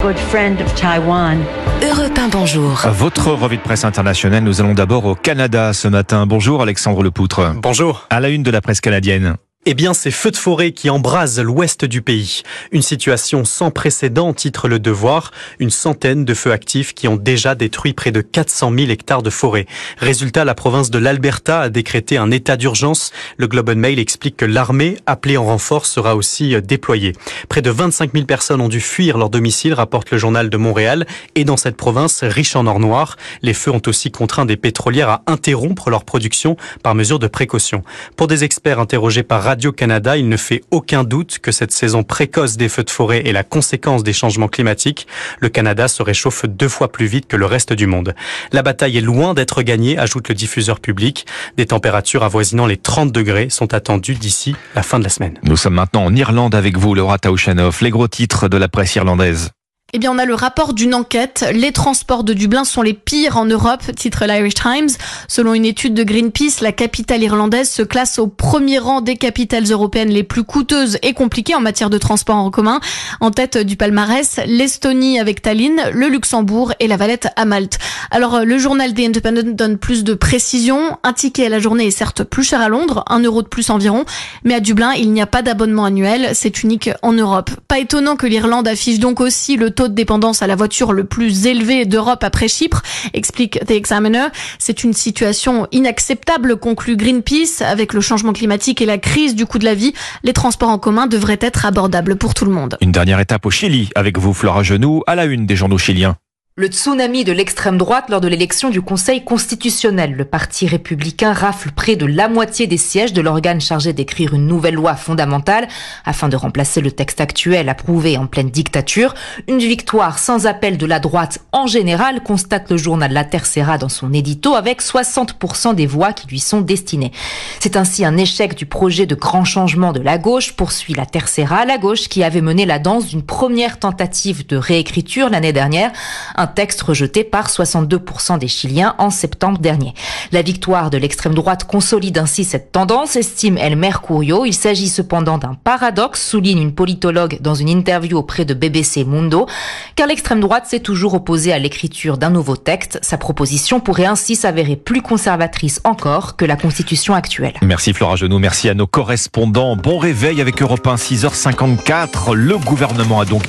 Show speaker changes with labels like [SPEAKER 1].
[SPEAKER 1] good friend of Taiwan.
[SPEAKER 2] Europe 1, bonjour.
[SPEAKER 3] Votre revue de presse internationale, nous allons d'abord au Canada ce matin. Bonjour Alexandre Lepoutre.
[SPEAKER 4] Bonjour.
[SPEAKER 3] À la une de la presse canadienne.
[SPEAKER 4] Eh bien, c'est feux de forêt qui embrasent l'ouest du pays. Une situation sans précédent, titre Le Devoir. Une centaine de feux actifs qui ont déjà détruit près de 400 000 hectares de forêt. Résultat, la province de l'Alberta a décrété un état d'urgence. Le Globe and Mail explique que l'armée, appelée en renfort, sera aussi déployée. Près de 25 000 personnes ont dû fuir leur domicile, rapporte le journal de Montréal. Et dans cette province, riche en or noir, les feux ont aussi contraint des pétrolières à interrompre leur production par mesure de précaution. Pour des experts interrogés par Radio-Canada, il ne fait aucun doute que cette saison précoce des feux de forêt est la conséquence des changements climatiques. Le Canada se réchauffe deux fois plus vite que le reste du monde. La bataille est loin d'être gagnée, ajoute le diffuseur public. Des températures avoisinant les 30 degrés sont attendues d'ici la fin de la semaine.
[SPEAKER 3] Nous sommes maintenant en Irlande avec vous, Laura Taouchanoff. Les gros titres de la presse irlandaise.
[SPEAKER 5] Eh bien, on a le rapport d'une enquête. Les transports de Dublin sont les pires en Europe, titre l'Irish Times. Selon une étude de Greenpeace, la capitale irlandaise se classe au premier rang des capitales européennes les plus coûteuses et compliquées en matière de transport en commun. En tête du palmarès, l'Estonie avec Tallinn, le Luxembourg et la Valette à Malte. Alors, le journal The Independent donne plus de précisions. Un ticket à la journée est certes plus cher à Londres, un euro de plus environ, mais à Dublin, il n'y a pas d'abonnement annuel. C'est unique en Europe. Pas étonnant que l'Irlande affiche donc aussi le taux de dépendance à la voiture le plus élevé d'Europe après Chypre, explique The Examiner. C'est une situation inacceptable, conclut Greenpeace. Avec le changement climatique et la crise du coût de la vie, les transports en commun devraient être abordables pour tout le monde.
[SPEAKER 3] Une dernière étape au Chili avec vous, Flora Genoux, à la une des journaux chiliens.
[SPEAKER 6] Le tsunami de l'extrême droite lors de l'élection du Conseil constitutionnel. Le parti républicain rafle près de la moitié des sièges de l'organe chargé d'écrire une nouvelle loi fondamentale afin de remplacer le texte actuel approuvé en pleine dictature. Une victoire sans appel de la droite en général, constate le journal La Tercera dans son édito avec 60% des voix qui lui sont destinées. C'est ainsi un échec du projet de grand changement de la gauche, poursuit La Tercera, la gauche qui avait mené la danse d'une première tentative de réécriture l'année dernière. Texte rejeté par 62% des Chiliens en septembre dernier. La victoire de l'extrême droite consolide ainsi cette tendance, estime El Mercurio. Il s'agit cependant d'un paradoxe, souligne une politologue dans une interview auprès de BBC Mundo, car l'extrême droite s'est toujours opposée à l'écriture d'un nouveau texte. Sa proposition pourrait ainsi s'avérer plus conservatrice encore que la constitution actuelle.
[SPEAKER 3] Merci Flora Genoux, merci à nos correspondants. Bon réveil avec Europe 1, 6h54. Le gouvernement a donc